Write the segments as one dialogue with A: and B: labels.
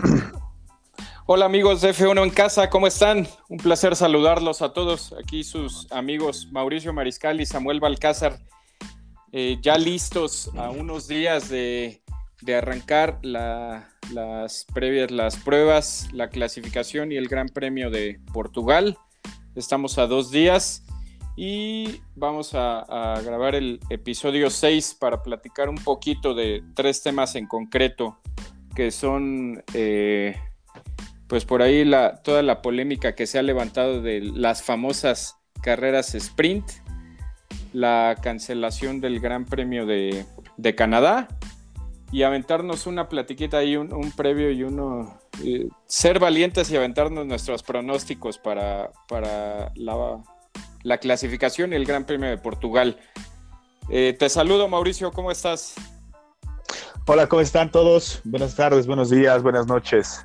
A: Hola amigos de F1 en casa, ¿cómo están? Un placer saludarlos a todos. Aquí sus amigos Mauricio Mariscal y Samuel Balcázar, eh, ya listos a unos días de, arrancar las previas, las pruebas, la clasificación y el Gran Premio de Portugal. Estamos a dos días y vamos a, grabar el episodio 6 para platicar un poquito de tres temas en concreto que son eh, pues por ahí la, toda la polémica que se ha levantado de las famosas carreras sprint, la cancelación del Gran Premio de, Canadá y aventarnos una platiquita ahí, un, previo y uno, eh, ser valientes y aventarnos nuestros pronósticos para, para la la clasificación y el Gran Premio de Portugal. Eh, te saludo, Mauricio, ¿cómo estás?
B: Hola, ¿cómo están todos? Buenas tardes, buenos días, buenas noches.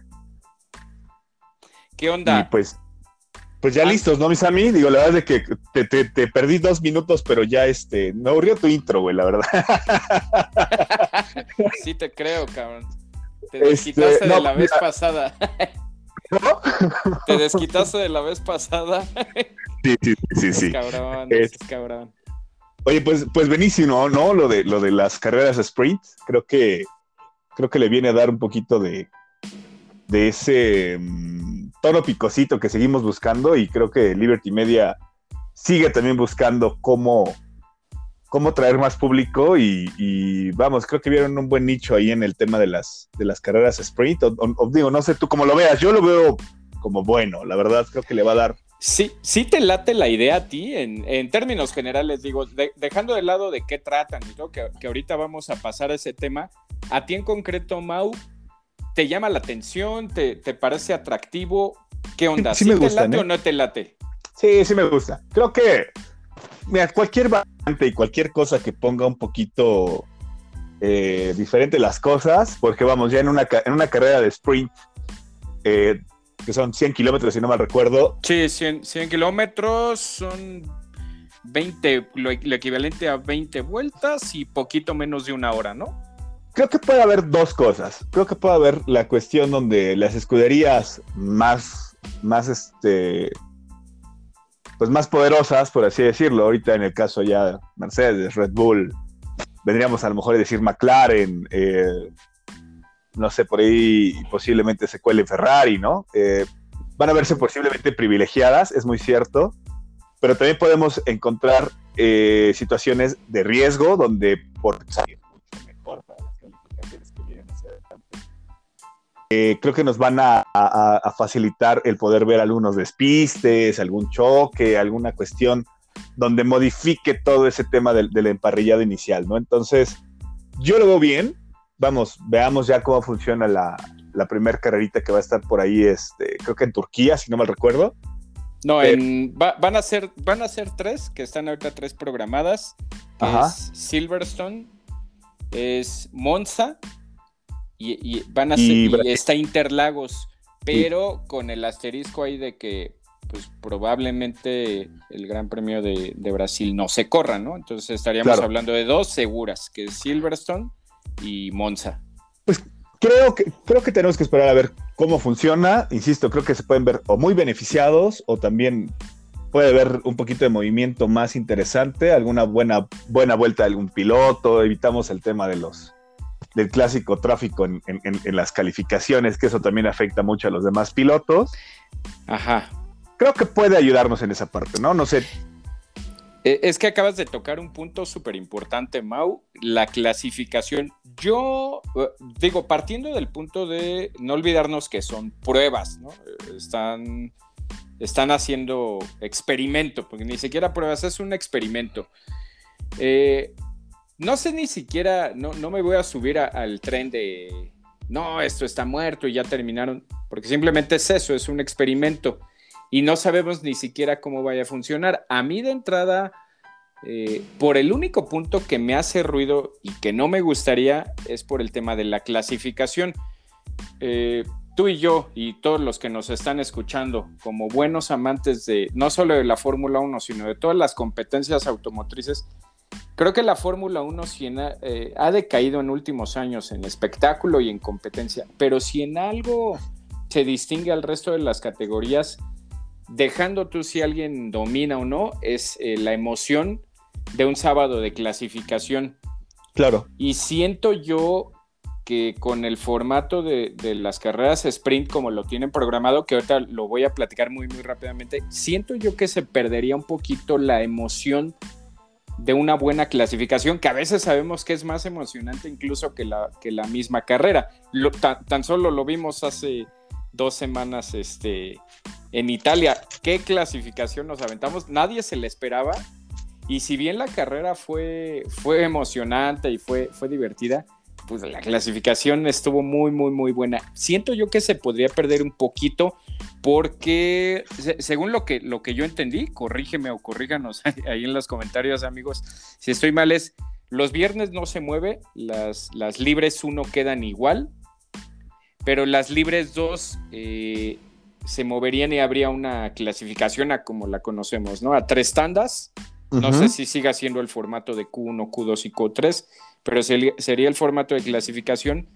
A: ¿Qué onda?
B: Y pues, pues ya ah. listos, ¿no, mis amigos? Digo, la verdad es que te, perdí dos minutos, pero ya este, me aburrió tu intro, güey, la verdad.
A: sí te creo, cabrón. Te desquitaste este, de la vez pasada. ¿No? Te desquitaste de la vez pasada.
B: Sí, sí, sí, sí.
A: Cabrón, es, cabrón.
B: Oye, pues, pues buenísimo, ¿no? Lo de, lo de las carreras sprint, creo que, creo que le viene a dar un poquito de, de ese mm, tono picosito que seguimos buscando y creo que Liberty Media sigue también buscando cómo, cómo traer más público y, vamos, creo que vieron un buen nicho ahí en el tema de las, de las carreras sprint. O, digo, no sé tú cómo lo veas, yo lo veo como bueno, la verdad creo que le va a dar
A: Sí, sí te late la idea a ti, en, términos generales, digo, dejando de lado de qué tratan y todo, que, ahorita vamos a pasar a ese tema, a ti en concreto, Mau, ¿te llama la atención? ¿Te, parece atractivo? ¿Qué onda?
B: ¿Sí, me
A: te
B: late
A: o ¿eh? no te late?
B: Sí, sí me gusta. Creo que, mira, cualquier variante y cualquier cosa que ponga un poquito eh, diferente las cosas, porque vamos, ya en una, en una carrera de sprint, eh, que son 100 kilómetros, si no mal recuerdo.
A: Sí, 100, kilómetros son 20, lo, equivalente a 20 vueltas y poquito menos de una hora, ¿no?
B: Creo que puede haber dos cosas. Creo que puede haber la cuestión donde las escuderías más, más este, pues más poderosas, por así decirlo, ahorita en el caso ya Mercedes, Red Bull, vendríamos a lo mejor a decir McLaren, eh, no sé, por ahí posiblemente se cuele Ferrari, ¿no? Eh, van a verse posiblemente privilegiadas, es muy cierto, pero también podemos encontrar eh, situaciones de riesgo donde por mejor. Eh, creo que nos van a, facilitar el poder ver algunos despistes, algún choque, alguna cuestión donde modifique todo ese tema del, del emparrillado inicial, ¿no? Entonces, yo lo veo bien, vamos, veamos ya cómo funciona la, la primera carrerita que va a estar por ahí, este, creo que en Turquía, si no mal recuerdo.
A: No, en, van, a ser, van a ser tres, que están ahorita tres programadas. Es Silverstone, es Monza y, van a ser, está Interlagos, pero con el asterisco ahí de que pues probablemente el Gran Premio de, Brasil no se corra, ¿no? Entonces estaríamos hablando de dos seguras, que es Silverstone y Monza.
B: Pues creo que, creo que tenemos que esperar a ver cómo funciona. Insisto, creo que se pueden ver o muy beneficiados o también puede haber un poquito de movimiento más interesante, alguna buena, buena vuelta de algún piloto, evitamos el tema de los del clásico tráfico en, en las calificaciones, que eso también afecta mucho a los demás pilotos.
A: Ajá.
B: Creo que puede ayudarnos en esa parte, ¿no? No sé,
A: es que acabas de tocar un punto súper importante, Mau, la clasificación. Yo eh, digo, partiendo del punto de no olvidarnos que son pruebas, ¿no? Eh, están, están haciendo experimento, porque ni siquiera pruebas, es un experimento. no sé ni siquiera, no, no me voy a subir al tren de, no, esto está muerto y ya terminaron, porque simplemente es eso, es un experimento y no sabemos ni siquiera cómo vaya a funcionar. A mí de entrada, eh, por el único punto que me hace ruido y que no me gustaría es por el tema de la clasificación. Eh, tú y yo y todos los que nos están escuchando como buenos amantes de no solo de la Fórmula 1, sino de todas las competencias automotrices, creo que la Fórmula 1 eh, ha decaído en últimos años en espectáculo y en competencia, pero si en algo se distingue al resto de las categorías, dejando tú si alguien domina o no, es eh, la emoción de un sábado de clasificación.
B: Claro.
A: Y siento yo que con el formato de, las carreras sprint como lo tienen programado, que ahorita lo voy a platicar muy, muy rápidamente, siento yo que se perdería un poquito la emoción de una buena clasificación, que a veces sabemos que es más emocionante incluso que la, que la misma carrera. tan, solo lo vimos hace dos semanas este, en Italia. ¿Qué clasificación nos aventamos? Nadie se le esperaba. Y si bien la carrera fue, fue emocionante y fue, fue divertida, pues la clasificación estuvo muy, muy, muy buena. Siento yo que se podría perder un poquito porque, según lo que, lo que yo entendí, corrígeme o corríganos ahí en los comentarios, amigos, si estoy mal, es los viernes no se mueve, las, las libres 1 quedan igual, pero las libres 2 eh, se moverían y habría una clasificación a como la conocemos, ¿no? A tres tandas. No sé si siga siendo el formato de Q1, Q2 y Q3, pero sería el formato de clasificación.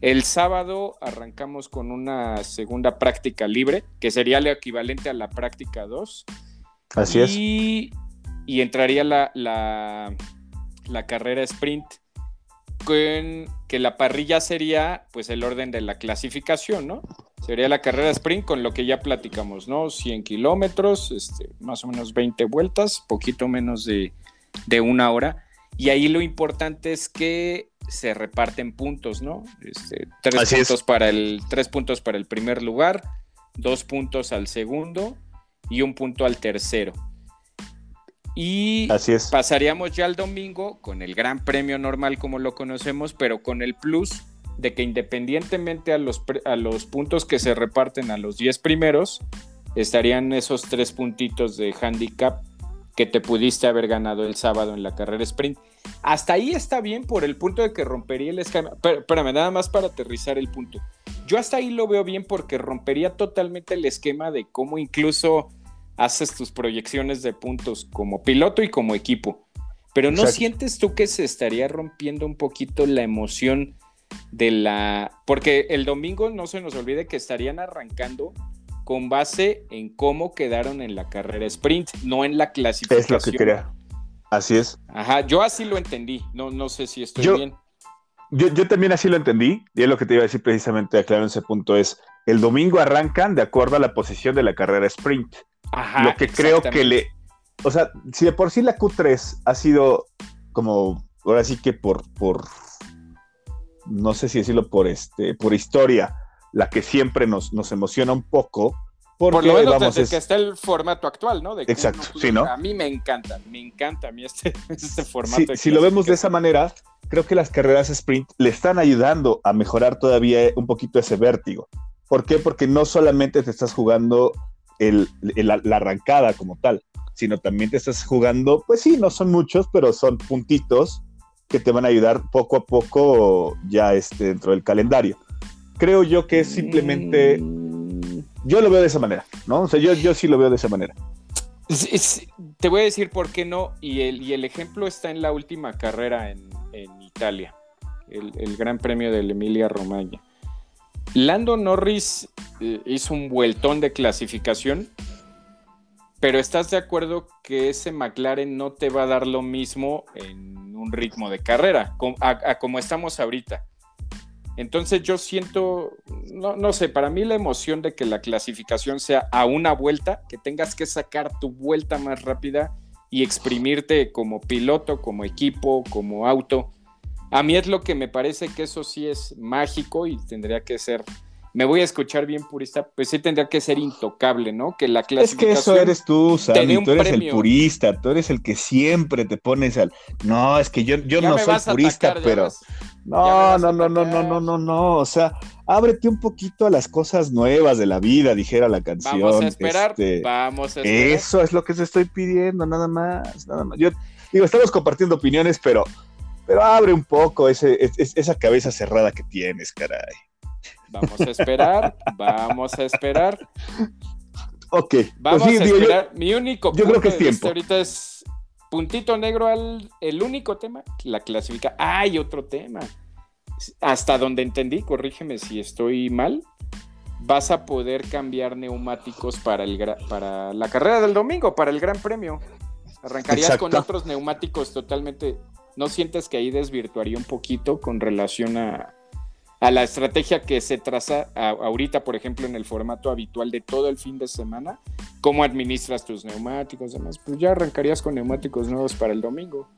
A: El sábado arrancamos con una segunda práctica libre, que sería lo equivalente a la práctica 2.
B: Así es.
A: Y entraría la, la, la carrera sprint que la parrilla sería pues el orden de la clasificación, ¿no? Sería la carrera sprint con lo que ya platicamos, ¿no? 100 kilómetros, este, más o menos 20 vueltas, poquito menos de, una hora. Y ahí lo importante es que se reparten puntos, ¿no? Este, tres, puntos para el, tres puntos para el primer lugar, dos puntos al segundo y un punto al tercero. Y pasaríamos ya al domingo con el gran premio normal como lo conocemos, pero con el plus de que independientemente a los, a los puntos que se reparten a los 10 primeros, estarían esos tres puntitos de handicap que te pudiste haber ganado el sábado en la carrera sprint. Hasta ahí está bien por el punto de que rompería el esquema. Espérame, nada más para aterrizar el punto. Yo hasta ahí lo veo bien porque rompería totalmente el esquema de cómo incluso haces tus proyecciones de puntos como piloto y como equipo. Pero ¿no sientes tú que se estaría rompiendo un poquito la emoción de la... Porque el domingo no se nos olvide que estarían arrancando con base en cómo quedaron en la carrera sprint, no en la clasificación.
B: Es lo que quería. Así es.
A: Ajá, yo así lo entendí. No, no sé si estoy bien.
B: Yo, yo, también así lo entendí, y es lo que te iba a decir precisamente, aclaro en ese punto, es el domingo arrancan de acuerdo a la posición de la carrera sprint lo que creo que le. O sea, si de por sí la Q3 ha sido como. Ahora sí que por. por no sé si decirlo por este. por historia. La que siempre nos, nos emociona un poco.
A: Porque, por lo menos desde que está el formato actual, ¿no?
B: Exacto, sí, ¿no?
A: A mí me encanta, me encanta a mí este, este formato.
B: si lo vemos de esa manera, creo que las carreras sprint le están ayudando a mejorar todavía un poquito ese vértigo. ¿Por qué? Porque no solamente te estás jugando la arrancada como tal, sino también te estás jugando, pues sí, no son muchos, pero son puntitos que te van a ayudar poco a poco ya este, dentro del calendario. Creo yo que es simplemente, mm. yo lo veo de esa manera, ¿no? O sea, yo, yo sí lo veo de esa manera.
A: te voy a decir por qué no, y el, y el ejemplo está en la última carrera en, Italia, el, el Gran Premio de Emilia Romagna. Lando Norris eh, hizo un vueltón de clasificación, pero ¿estás de acuerdo que ese McLaren no te va a dar lo mismo en un ritmo de carrera, como estamos ahorita? Entonces yo siento, no, sé, para mí la emoción de que la clasificación sea a una vuelta, que tengas que sacar tu vuelta más rápida y exprimirte como piloto, como equipo, como auto, a mí es lo que me parece que eso sí es mágico y tendría que ser me voy a escuchar bien purista, pues sí tendría que ser intocable, ¿no? Que la clasificación.
B: Es que eso eres tú, Sammy, tú eres el purista, tú eres el que siempre te pones al. No, es que yo, yo no soy purista, pero. No, no, no, no, no, no, no, no. O sea, ábrete un poquito a las cosas nuevas de la vida, dijera la canción.
A: Vamos a esperar, este, vamos a esperar.
B: Eso es lo que te estoy pidiendo, nada más, nada más. Yo digo, estamos compartiendo opiniones, pero pero abre un poco ese, esa cabeza cerrada que tienes, caray.
A: Vamos a esperar, vamos a esperar.
B: Ok.
A: Vamos pues a esperar. Mi único
B: yo creo que es tiempo.
A: ahorita es puntito negro al el único tema, la clasifica. Hay otro tema. Hasta donde entendí, corrígeme si estoy mal, vas a poder cambiar neumáticos para, el, para la carrera del domingo, para el Gran Premio. Arrancarías con otros neumáticos totalmente. ¿No sientes que ahí desvirtuaría un poquito con relación a, a la estrategia que se traza ahorita, por ejemplo, en el formato habitual de todo el fin de semana? ¿Cómo administras tus neumáticos? Además, pues ya arrancarías con neumáticos nuevos para el domingo.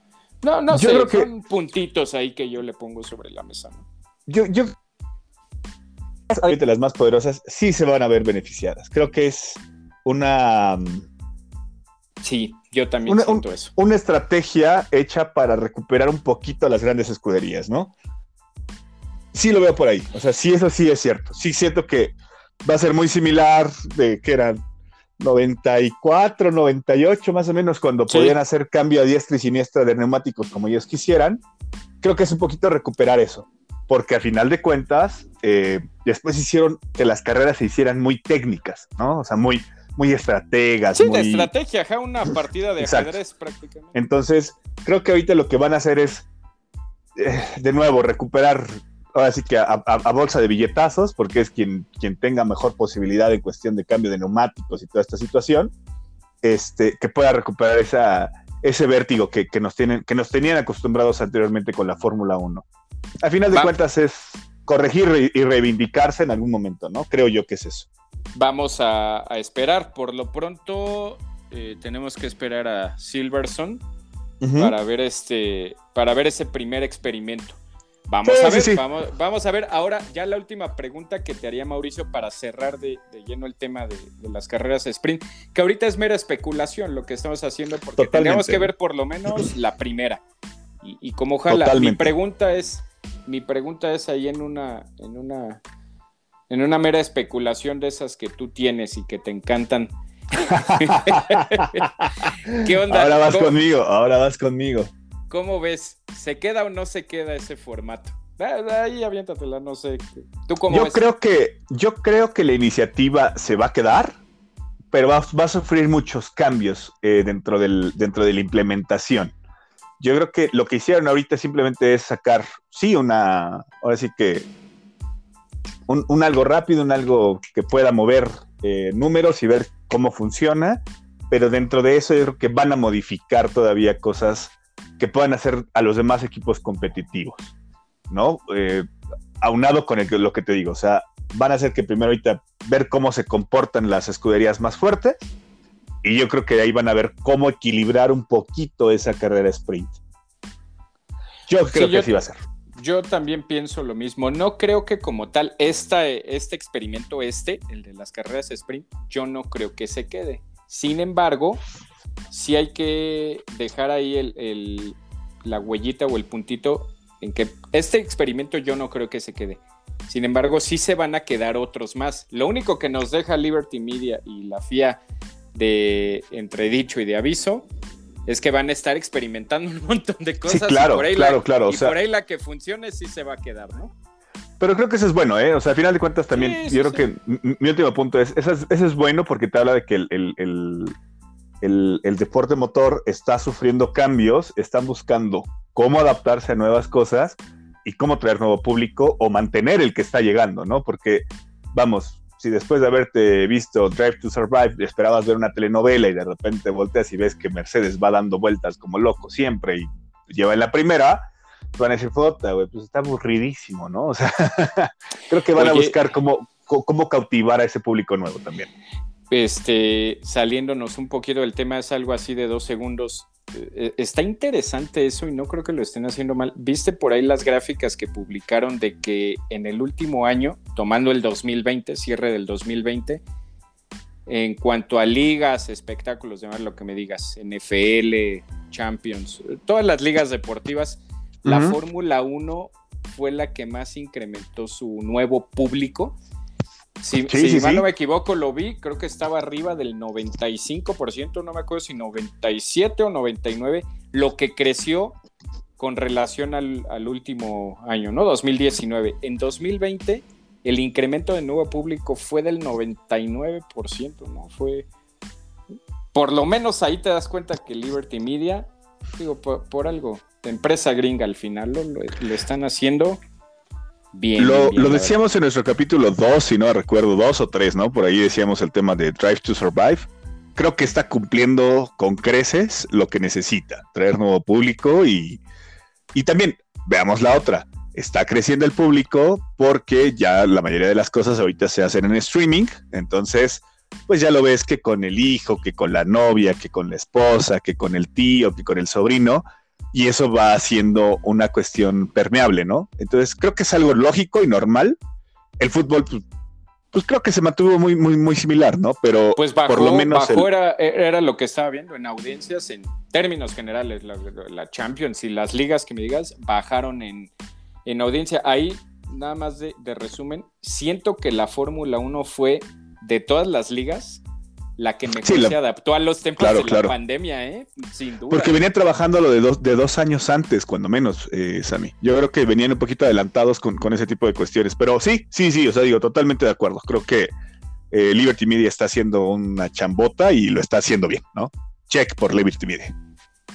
A: No, no sé, creo son puntitos ahí que yo le pongo sobre la mesa.
B: Yo, yo las más poderosas sí se van a ver beneficiadas. Creo que es una.
A: Sí, yo también siento eso.
B: Una estrategia hecha para recuperar un poquito a las grandes escuderías, ¿no? Sí lo veo por ahí. O sea, sí, eso sí es cierto. Sí siento que va a ser muy similar de que eran 94, 98 más o menos, cuando podían hacer cambio a diestra y siniestra de neumáticos como ellos quisieran. Creo que es un poquito recuperar eso porque a final de cuentas, eh, después hicieron que las carreras se hicieran muy técnicas, ¿no? O sea, muy, muy estrategas.
A: Sí, de estrategia, una partida de ajedrez prácticamente.
B: Entonces, creo que ahorita lo que van a hacer es, eh, de nuevo, recuperar, ahora sí que a, bolsa de billetazos, porque es quien, quien tenga mejor posibilidad en cuestión de cambio de neumáticos y toda esta situación, este, que pueda recuperar esa, ese vértigo que, nos tienen, que nos tenían acostumbrados anteriormente con la Fórmula 1. Al final de cuentas es corregir y reivindicarse en algún momento, ¿no? Creo yo que es eso.
A: Vamos a, esperar. Por lo pronto eh, tenemos que esperar a Silverson para ver este, para ver ese primer experimento. Vamos a ver, Vamos, a ver. Ahora, ya la última pregunta que te haría Mauricio para cerrar de, lleno el tema de, las carreras sprint, que ahorita es mera especulación lo que estamos haciendo, porque tenemos que ver por lo menos la primera. Y, como ojalá, mi pregunta es, mi pregunta es ahí en una, en una, en una mera especulación de esas que tú tienes y que te encantan.
B: ¿Qué onda? Ahora vas conmigo, ahora vas conmigo.
A: ¿Cómo ves? ¿Se queda o no se queda ese formato? Ahí aviéntatela, no sé.
B: ¿Tú cómo yo Creo que, yo creo que la iniciativa se va a quedar, pero va, a sufrir muchos cambios eh, dentro, del, dentro de la implementación yo creo que lo que hicieron ahorita simplemente es sacar, sí, una, ahora sí que, un, algo rápido, un algo que pueda mover eh, números y ver cómo funciona, pero dentro de eso yo creo que van a modificar todavía cosas que puedan hacer a los demás equipos competitivos, ¿no? Eh, aunado con lo que te digo, o sea, van a hacer que primero ahorita ver cómo se comportan las escuderías más fuertes y yo creo que ahí van a ver cómo equilibrar un poquito esa carrera sprint. Yo creo que sí va a ser.
A: Yo también pienso lo mismo. No creo que como tal este experimento, este, el de las carreras sprint, yo no creo que se quede. Sin embargo, sí hay que dejar ahí el, la huellita o el puntito en que este experimento yo no creo que se quede. Sin embargo, sí se van a quedar otros más. Lo único que nos deja Liberty Media y la FIA de entredicho y de aviso es que van a estar experimentando un montón de cosas.
B: Sí, claro, claro, claro.
A: Y por ahí la que funcione sí se va a quedar, ¿no?
B: Pero creo que eso es bueno, ¿eh? O sea, al final de cuentas también, yo creo que mi, último punto es, eso es, bueno porque te habla de que el, el, deporte motor está sufriendo cambios, están buscando cómo adaptarse a nuevas cosas y cómo traer nuevo público o mantener el que está llegando, ¿no? Porque, vamos, si después de haberte visto Drive to Survive esperabas ver una telenovela y de repente volteas y ves que Mercedes va dando vueltas como loco siempre y lleva en la primera, van a decir, foto, güey, pues está aburridísimo, ¿no? O sea, creo que van a buscar cómo, cómo cautivar a ese público nuevo también.
A: Este, saliéndonos un poquito del tema, es algo así de dos segundos. Eh, está interesante eso y no creo que lo estén haciendo mal. ¿Viste por ahí las gráficas que publicaron de que en el último año, tomando el 2020, cierre del 2020, en cuanto a ligas, espectáculos, demás lo que me digas, NFL, Champions, todas las ligas deportivas, la Fórmula 1 fue la que más incrementó su nuevo público si, no me equivoco, lo vi, creo que estaba arriba del 95%, no me acuerdo si 97 o 99, lo que creció con relación al, último año, ¿no? 2019. En 2020, el incremento de nuevo público fue del 99%, ¿no? Fue. Por lo menos ahí te das cuenta que Liberty Media digo, por, algo, de empresa gringa al final lo, están haciendo bien.
B: Lo,
A: bien,
B: lo decíamos en nuestro capítulo 2, si no recuerdo, 2 o 3, ¿no? Por ahí decíamos el tema de Drive to Survive. Creo que está cumpliendo con creces lo que necesita, traer nuevo público y, y también, veamos la otra, está creciendo el público porque ya la mayoría de las cosas ahorita se hacen en streaming, entonces pues ya lo ves que con el hijo, que con la novia, que con la esposa, que con el tío, que con el sobrino, y eso va haciendo una cuestión permeable, ¿no? Entonces creo que es algo lógico y normal. El fútbol, pues, pues creo que se mantuvo muy, muy, muy similar, ¿no? Pero
A: pues por lo menos era, lo que estaba viendo en audiencias en términos generales, la, Champions y las ligas que me digas bajaron en, en audiencia. Ahí, nada más de, de resumen, siento que la Fórmula 1 fue de todas las ligas, la que mejor se adaptó a los tiempos de la pandemia, ¿eh? Sin duda.
B: Porque venían trabajando lo de dos, de dos años antes, cuando menos, eh, Sammy. Yo creo que venían un poquito adelantados con, ese tipo de cuestiones. Pero sí, sí, sí, o sea, digo, totalmente de acuerdo. Creo que eh, Liberty Media está haciendo una chambota y lo está haciendo bien, ¿no? Check por Liberty Media.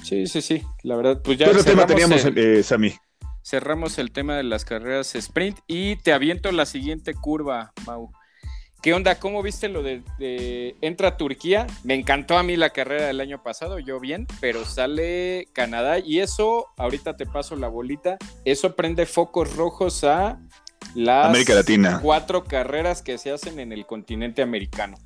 A: Sí, sí, sí. La verdad, pues ya.
B: ¿Qué tema teníamos, eh, Sammy?
A: Cerramos el tema de las carreras sprint y te aviento la siguiente curva, Mau. ¿Qué onda? ¿Cómo viste lo de, entra Turquía? Me encantó a mí la carrera del año pasado, yo bien, pero sale Canadá y eso, ahorita te paso la bolita, eso prende focos rojos a las
B: América Latina.
A: cuatro carreras que se hacen en el continente americano.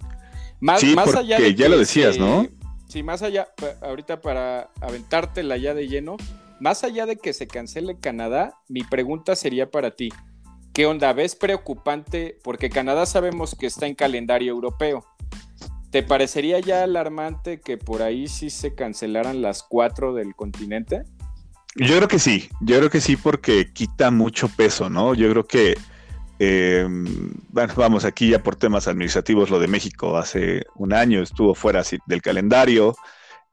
B: Más, sí, más allá de ya lo decías, ¿no?
A: Sí, más allá, ahorita para aventártela ya de lleno, más allá de que se cancele Canadá, mi pregunta sería para ti. ¿Qué onda? ¿Ves preocupante? Porque Canadá sabemos que está en calendario europeo. ¿Te parecería ya alarmante que por ahí sí se cancelaran las cuatro del continente?
B: Yo creo que sí, yo creo que sí porque quita mucho peso, ¿no? Yo creo que, eh, bueno, vamos, aquí ya por temas administrativos, lo de México hace un año estuvo fuera del calendario.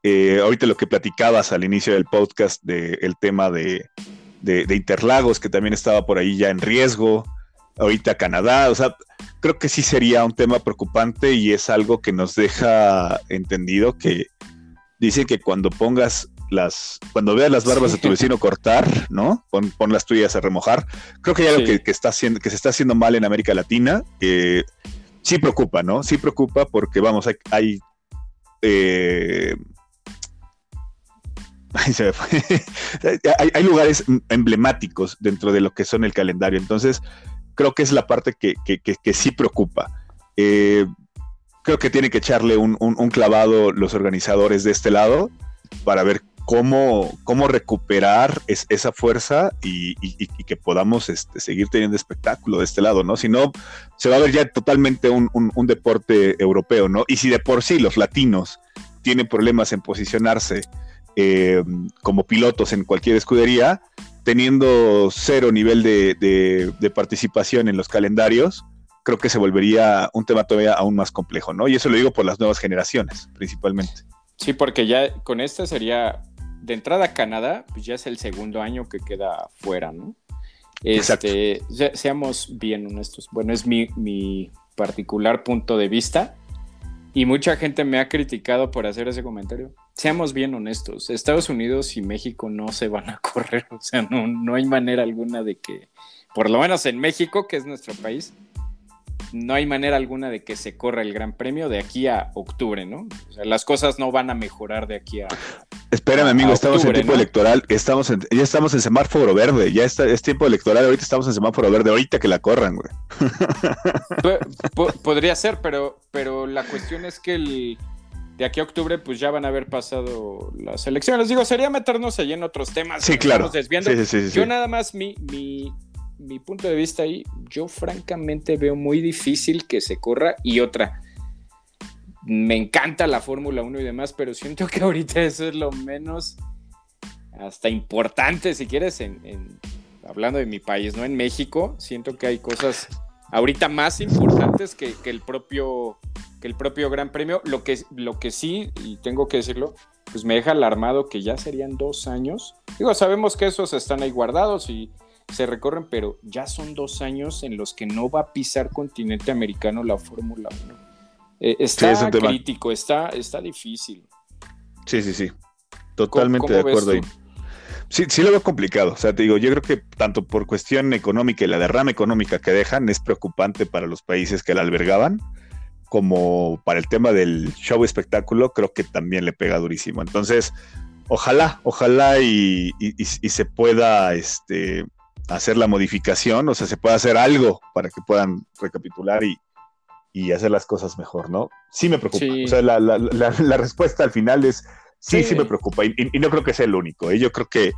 B: Eh, ahorita lo que platicabas al inicio del podcast del tema de, de, Interlagos, que también estaba por ahí ya en riesgo, ahorita Canadá, o sea, creo que sí sería un tema preocupante y es algo que nos deja entendido que dicen que cuando pongas las, cuando veas las barbas de tu vecino cortar, ¿no? Pon, las tuyas a remojar. Creo que hay algo que, está haciendo, que se está haciendo mal en América Latina, que sí preocupa, ¿no? Sí preocupa porque, vamos, hay, eh, hay, lugares emblemáticos dentro de lo que son el calendario. Entonces, creo que es la parte que, sí preocupa. Eh, creo que tienen que echarle un, clavado los organizadores de este lado para ver cómo, cómo recuperar esa fuerza y, que podamos este, seguir teniendo espectáculo de este lado, ¿no? Si no, se va a ver ya totalmente un, un, deporte europeo, ¿no? Y si de por sí los latinos tienen problemas en posicionarse eh, como pilotos en cualquier escudería, teniendo cero nivel de, participación en los calendarios, creo que se volvería un tema todavía aún más complejo, ¿no? Y eso lo digo por las nuevas generaciones, principalmente.
A: Sí, porque ya con este sería, de entrada a Canadá, pues ya es el segundo año que queda fuera, ¿no? Este, seamos bien honestos. Bueno, es mi, mi particular punto de vista. Y mucha gente me ha criticado por hacer ese comentario. Seamos bien honestos, Estados Unidos y México no se van a correr, o sea, no, no hay manera alguna de que, por lo menos en México, que es nuestro país, no hay manera alguna de que se corra el Gran Premio de aquí a octubre, ¿no? O sea, las cosas no van a mejorar de aquí a.
B: Espérame, amigo, estamos en tiempo electoral, estamos ya estamos en semáforo verde, ya está, es tiempo electoral, ahorita estamos en semáforo verde, ahorita que la corran, güey.
A: podría ser, pero, pero la cuestión es que el, de aquí a octubre, pues ya van a haber pasado las elecciones. Digo, sería meternos allí en otros temas.
B: Sí, claro.
A: Desviando. Yo nada más mi, mi, mi punto de vista ahí, yo francamente veo muy difícil que se corra y otra. Me encanta la Fórmula 1 y demás, pero siento que ahorita eso es lo menos hasta importante, si quieres, en, hablando de mi país, ¿no? En México, siento que hay cosas ahorita más importantes que, el propio que el propio Gran Premio. Lo que, lo que sí, y tengo que decirlo, pues me deja alarmado que ya serían dos años. Digo, sabemos que esos están ahí guardados y se recorren, pero ya son dos años en los que no va a pisar continente americano la Fórmula 1. Eh, está crítico, está, está difícil.
B: Sí, sí, sí. Totalmente de acuerdo ahí. Sí, sí lo veo complicado. O sea, te digo, yo creo que tanto por cuestión económica y la derrama económica que dejan es preocupante para los países que la albergaban, como para el tema del show espectáculo, creo que también le pega durísimo. Entonces, ojalá, ojalá y, se pueda este, hacer la modificación, o sea, se pueda hacer algo para que puedan recapitular y, hacer las cosas mejor, ¿no? Sí me preocupa. O sea, la, respuesta al final es sí, sí, me preocupa. Y, no creo que sea el único. ¿eh? Yo creo que,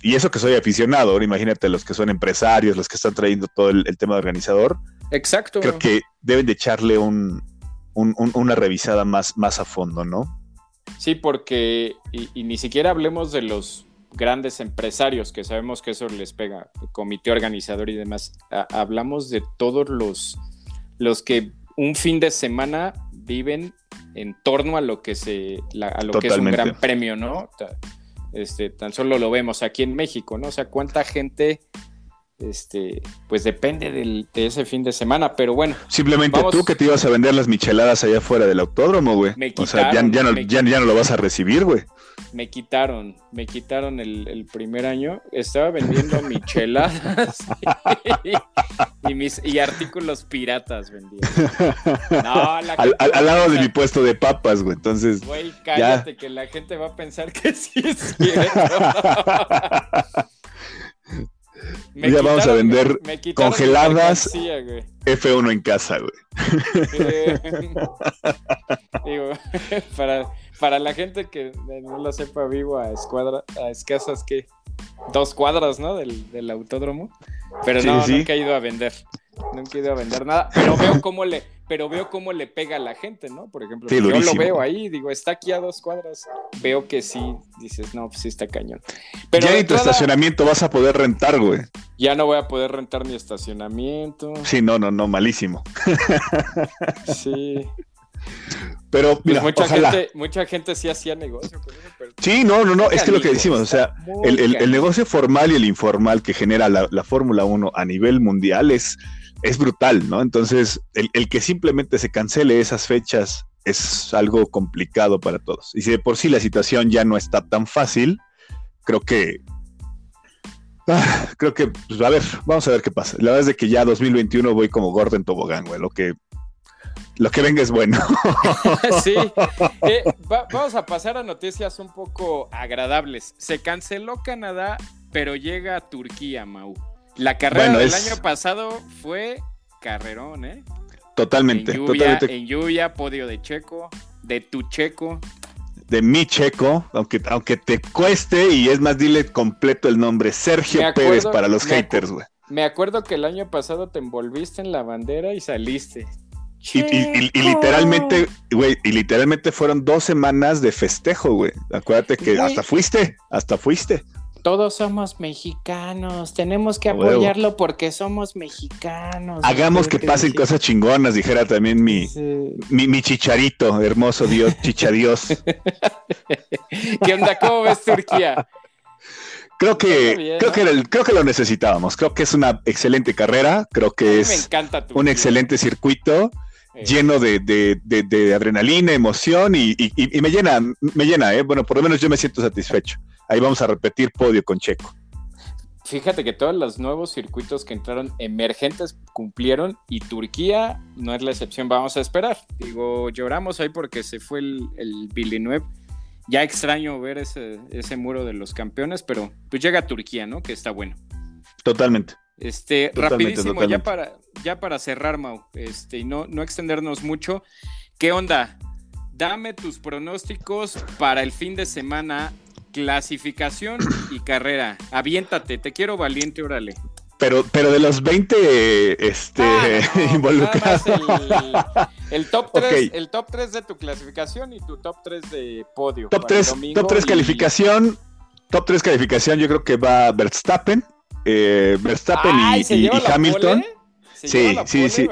B: y eso que soy aficionado, imagínate los que son empresarios, los que están trayendo todo el, tema de organizador.
A: Exacto.
B: Creo que deben de echarle un, una revisada más, más a fondo, ¿no?
A: Sí, porque, y, ni siquiera hablemos de los grandes empresarios, que sabemos que eso les pega, comité organizador y demás. hablamos de todos los, los que un fin de semana viven en torno a lo que se a lo que es un gran premio, ¿no? Este, tan solo lo vemos aquí en México, ¿no? O sea, cuánta gente este, pues depende del, de ese fin de semana, pero bueno.
B: Simplemente tú que te ibas a vender las micheladas allá afuera del autódromo, güey. O sea, ya, no, ya, no, lo vas a recibir, güey.
A: Me quitaron, me quitaron el, primer año. Estaba vendiendo micheladas y, mis, y artículos piratas vendía.
B: No, al, lado de mi puesto de papas, güey. Entonces.
A: Güey, cállate, que la gente va a pensar que sí es cierto.
B: ya vamos a vender congeladas F1 en casa, güey.
A: digo, para, para la gente que no lo sepa, vivo a, escuadra, a escasas que dos cuadras, ¿no? Del, del autódromo. Pero no, nunca he ido a vender. Nunca he ido a vender nada. Pero veo cómo le, pero veo cómo le pega a la gente, ¿no? Por ejemplo, yo lo veo ahí, digo, está aquí a dos cuadras, veo que sí, dices, no, pues sí está cañón.
B: Pero ya ni tu estacionamiento vas a poder rentar, güey.
A: Ya no voy a poder rentar mi estacionamiento.
B: Sí, no, no, no, malísimo.
A: sí.
B: Pero
A: pues mucha, gente, mucha gente sí hacía negocio con eso. Pero
B: sí, no, no, no, es que lo que decimos, o sea, el, negocio formal y el informal que genera la, la Fórmula 1 a nivel mundial es es brutal, ¿no? Entonces, el, que simplemente se cancele esas fechas es algo complicado para todos. Y si de por sí la situación ya no está tan fácil, creo que... Ah, creo que, pues, a ver, vamos a ver qué pasa. La verdad es de que ya 2021 voy como Gordon Tobogán, güey. Lo que, lo que venga es bueno.
A: sí. Eh, vamos a pasar a noticias un poco agradables. Se canceló Canadá, pero llega a Turquía, Mau. La carrera del año pasado fue carrerón, ¿eh?
B: Totalmente,
A: en
B: lluvia,
A: En lluvia, podio de Checo, de tu Checo.
B: De mi Checo, aunque, aunque te cueste, y es más, dile completo el nombre, Sergio Pérez para los haters, güey.
A: Me acuerdo que el año pasado te envolviste en la bandera y saliste.
B: Y, literalmente, güey, y literalmente fueron dos semanas de festejo, güey. Acuérdate que hasta fuiste, hasta fuiste
A: todos somos mexicanos, tenemos que apoyarlo porque somos mexicanos.
B: Hagamos que pasen cosas chingonas, dijera también mi, mi, chicharito, hermoso Dios, chichadios.
A: ¿Qué onda? ¿Cómo ves Turquía?
B: Creo que, creo, que creo que lo necesitábamos. Creo que es una excelente carrera. Creo que es un excelente circuito lleno de, adrenalina, emoción y, me llena, me llena, ¿eh? bueno, por lo menos yo me siento satisfecho. Ahí vamos a repetir podio con Checo.
A: Fíjate que todos los nuevos circuitos que entraron emergentes cumplieron y Turquía no es la excepción, vamos a esperar. Digo, lloramos ahí porque se fue el, el Villeneuve. Ya extraño ver ese, ese muro de los campeones, pero pues llega Turquía, ¿no? Que está bueno.
B: Totalmente.
A: Este, rapidísimo, ya para, ya para cerrar, Mau, este, y no, no extendernos mucho. ¿Qué onda? Dame tus pronósticos para el fin de semana, clasificación y carrera. Aviéntate, te quiero valiente, órale.
B: Pero, pero de los 20 este, involucrados.
A: El, top 3, el top 3 de tu clasificación y tu top 3 de podio.
B: Top 3, top 3 calificación. Top 3 calificación, yo creo que va Verstappen, eh, Verstappen y, Hamilton. sí, sí, sí.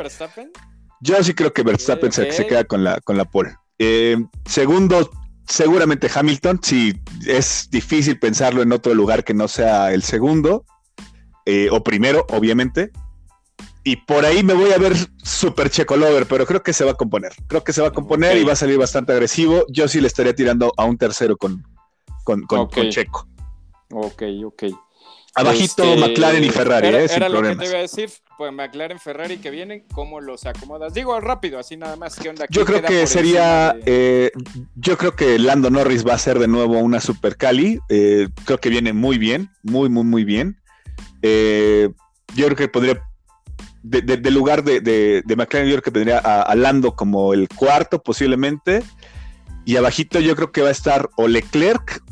B: Yo sí creo que Verstappen se, queda con la, con la pole. Eh, segundo, seguramente Hamilton. Sí, es difícil pensarlo en otro lugar que no sea el segundo. Eh, o primero, obviamente. y por ahí me voy a ver super checo lover, pero creo que se va a componer. Creo que se va a componer y va a salir bastante agresivo. Yo sí le estaría tirando a un tercero con, con, con, Checo.
A: Ok, ok.
B: Abajito este, McLaren y Ferrari,
A: era,
B: ¿eh? Sin
A: era
B: lo
A: que te iba a decir, pues McLaren, Ferrari que vienen, ¿cómo los acomodas? Digo rápido, así nada más. ¿Qué onda?
B: Yo creo que sería, eh, yo creo que Lando Norris va a ser de nuevo una Super Cali. Eh, creo que viene muy bien, muy, muy, muy bien. Eh, yo creo que podría de, lugar de, de, McLaren, yo creo que tendría a, Lando como el cuarto posiblemente. Y abajito yo creo que va a estar o Leclerc.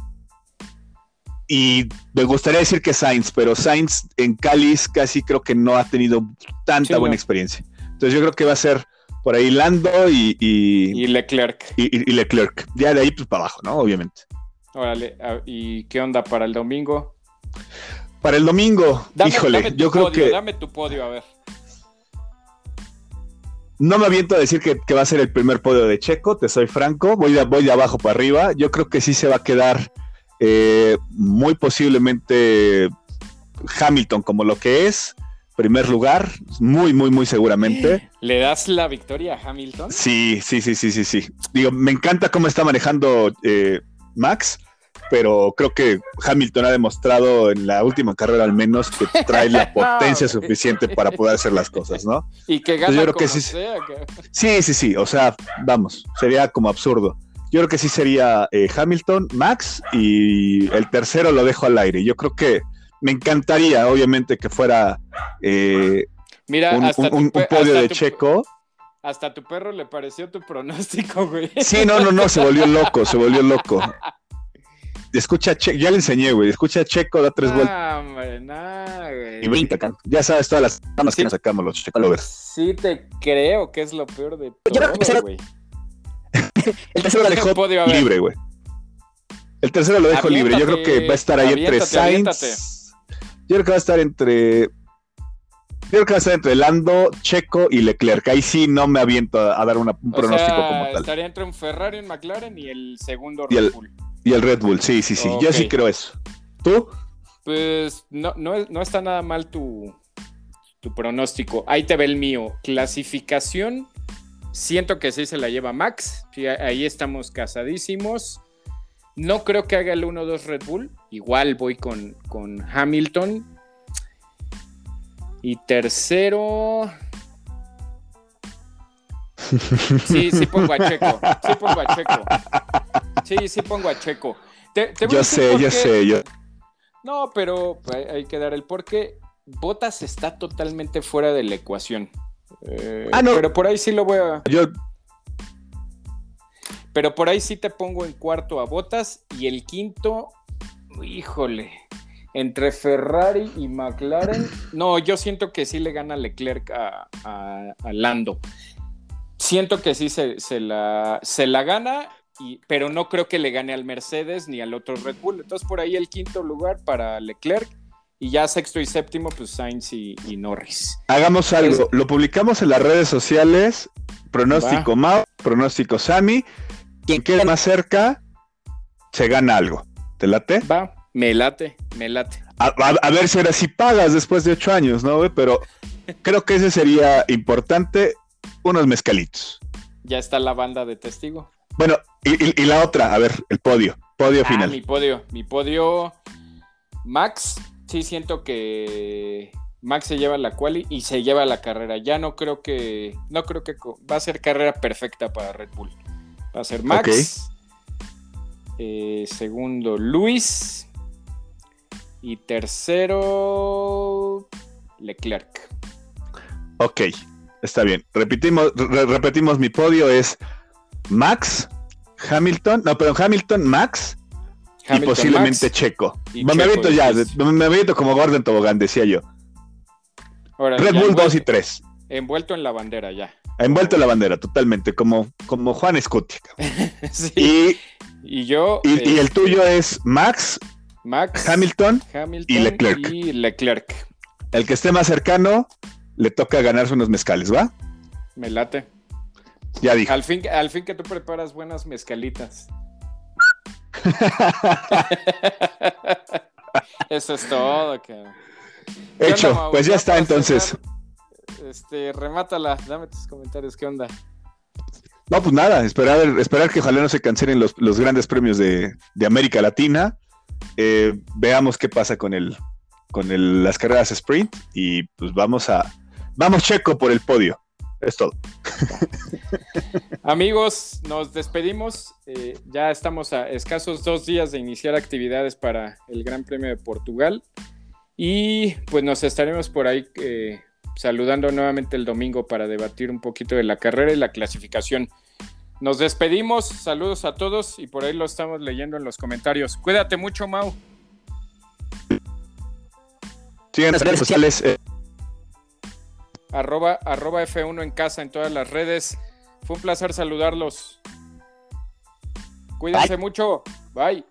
B: Y me gustaría decir que Sainz, pero Sainz en Cáliz casi creo que no ha tenido tanta buena experiencia. Entonces yo creo que va a ser por ahí Lando y,
A: y, Leclerc.
B: Y, Leclerc. Ya de ahí pues para abajo, ¿no? Obviamente.
A: Órale, ¿y qué onda para el domingo?
B: Para el domingo, híjole, yo creo que.
A: Dame tu podio, a ver.
B: No me aviento a decir que, va a ser el primer podio de Checo, te soy franco. Voy de, voy de abajo para arriba. Yo creo que sí se va a quedar eh, muy posiblemente Hamilton como lo que es. Primer lugar, muy, muy, muy seguramente.
A: ¿Le das la victoria a Hamilton?
B: Sí, sí, sí, sí, sí, sí. Digo, me encanta cómo está manejando eh, Max pero creo que Hamilton ha demostrado en la última carrera al menos que trae la potencia suficiente para poder hacer las cosas, ¿no?
A: Y que gana
B: yo que sí, sí, sí, sí, o sea, vamos, sería como absurdo. Yo creo que sí sería eh, Hamilton, Max y el tercero lo dejo al aire. Yo creo que me encantaría, obviamente, que fuera eh,
A: Mira,
B: un, podio de Checo.
A: Hasta tu perro le pareció tu pronóstico, güey.
B: Sí, no, no, no, se volvió loco, se volvió loco. Escucha, Checo, ya le enseñé, güey. Escucha Checo, da tres vueltas.
A: Ah, hombre, nada, güey.
B: Y brinca acá. Ya sabes todas las ramas que nos sacamos los Checo Lovers.
A: Sí, te creo que es lo peor de todo, güey.
B: el tercero lo dejó libre, güey. El tercero lo dejo libre. Yo creo que va a estar ahí entre Sainz. Yo creo que va a estar entre. Yo creo que va a estar entre Lando, Checo y Leclerc. Ahí sí no me aviento a, dar un pronóstico como tal.
A: Estaría entre un Ferrari, un McLaren y el segundo Red Bull.
B: Y el Red Bull, sí, sí, sí. Yo sí creo eso. ¿Tú?
A: Pues no, no, está nada mal tu, tu pronóstico. Ahí te ve el mío. Clasificación. Siento que sí se la lleva Max. ahí estamos casadísimos. No creo que haga el 1-2 Red Bull. Igual voy con, con Hamilton. Y tercero. Sí, sí pongo a Checo. Sí pongo a Checo. Sí, sí pongo a Checo.
B: yo sé, yo sé, yo.
A: No, pero hay que dar el porqué. Botas está totalmente fuera de la ecuación. Eh, ah, no. Pero por ahí sí lo voy a.
B: Yo.
A: Pero por ahí sí te pongo en cuarto a Botas y el quinto, híjole, entre Ferrari y McLaren. No, yo siento que sí le gana Leclerc a, a, Lando. Siento que sí se, la, se la gana pero no creo que le gane al Mercedes ni al otro Red Bull. Entonces por ahí el quinto lugar para Leclerc y ya sexto y séptimo pues Sainz y, Norris.
B: Hagamos algo, lo publicamos en las redes sociales, pronóstico Mao, pronóstico Sami, quien quede más cerca se gana algo. ¿Te late?
A: Va, me late, me late.
B: A, ver si ahora sí pagas después de ocho años, ¿no? Pero creo que ese sería importante, unos mezcalitos.
A: Ya está la banda de testigo.
B: Bueno, y, la otra, a ver, el podio, podio ah, final.
A: Mi podio, mi podio, Max, sí siento que Max se lleva la quali y se lleva la carrera. Ya no creo que, no creo que va a ser carrera perfecta para Red Bull. Va a ser Max. Eh, segundo, Luis. Y tercero, Leclerc.
B: Ok, está bien. Repetimos, repetimos mi podio es Max, Hamilton, no, pero Hamilton, Max y posiblemente Checo. me aviento ya, me aviento como Gordon Tobogán, decía yo. Red Bull 2 y 3.
A: Envuelto en la bandera ya.
B: Envuelto en la bandera, totalmente, como, como Juan Scuti.
A: sí. Y, yo.
B: Y, el tuyo es Max,
A: Max
B: Hamilton, y Leclerc.
A: Y Leclerc.
B: El que esté más cercano le toca ganarse unos mezcales, ¿va?
A: Me late.
B: Ya dije.
A: Al fin, al fin que tú preparas buenas mezcalitas. Eso es todo.
B: Hecho, pues ya está entonces.
A: este, remátala, dame tus comentarios, ¿qué onda?
B: No, pues nada, esperar, esperar que ojalá no se cancelen los, grandes premios de, América Latina. Eh, veamos qué pasa con el, con el, las carreras sprint y pues vamos a, vamos Checo por el podio. Es todo.
A: Amigos, nos despedimos. Eh, ya estamos a escasos dos días de iniciar actividades para el Gran Premio de Portugal. Y pues nos estaremos por ahí eh, saludando nuevamente el domingo para debatir un poquito de la carrera y la clasificación. Nos despedimos, saludos a todos y por ahí lo estamos leyendo en los comentarios. Cuídate mucho, Mau.
B: Sigan las redes sociales. Eh.
A: Arroba, arroba F1 en casa en todas las redes. Fue un placer saludarlos. Cuídense mucho. Bye.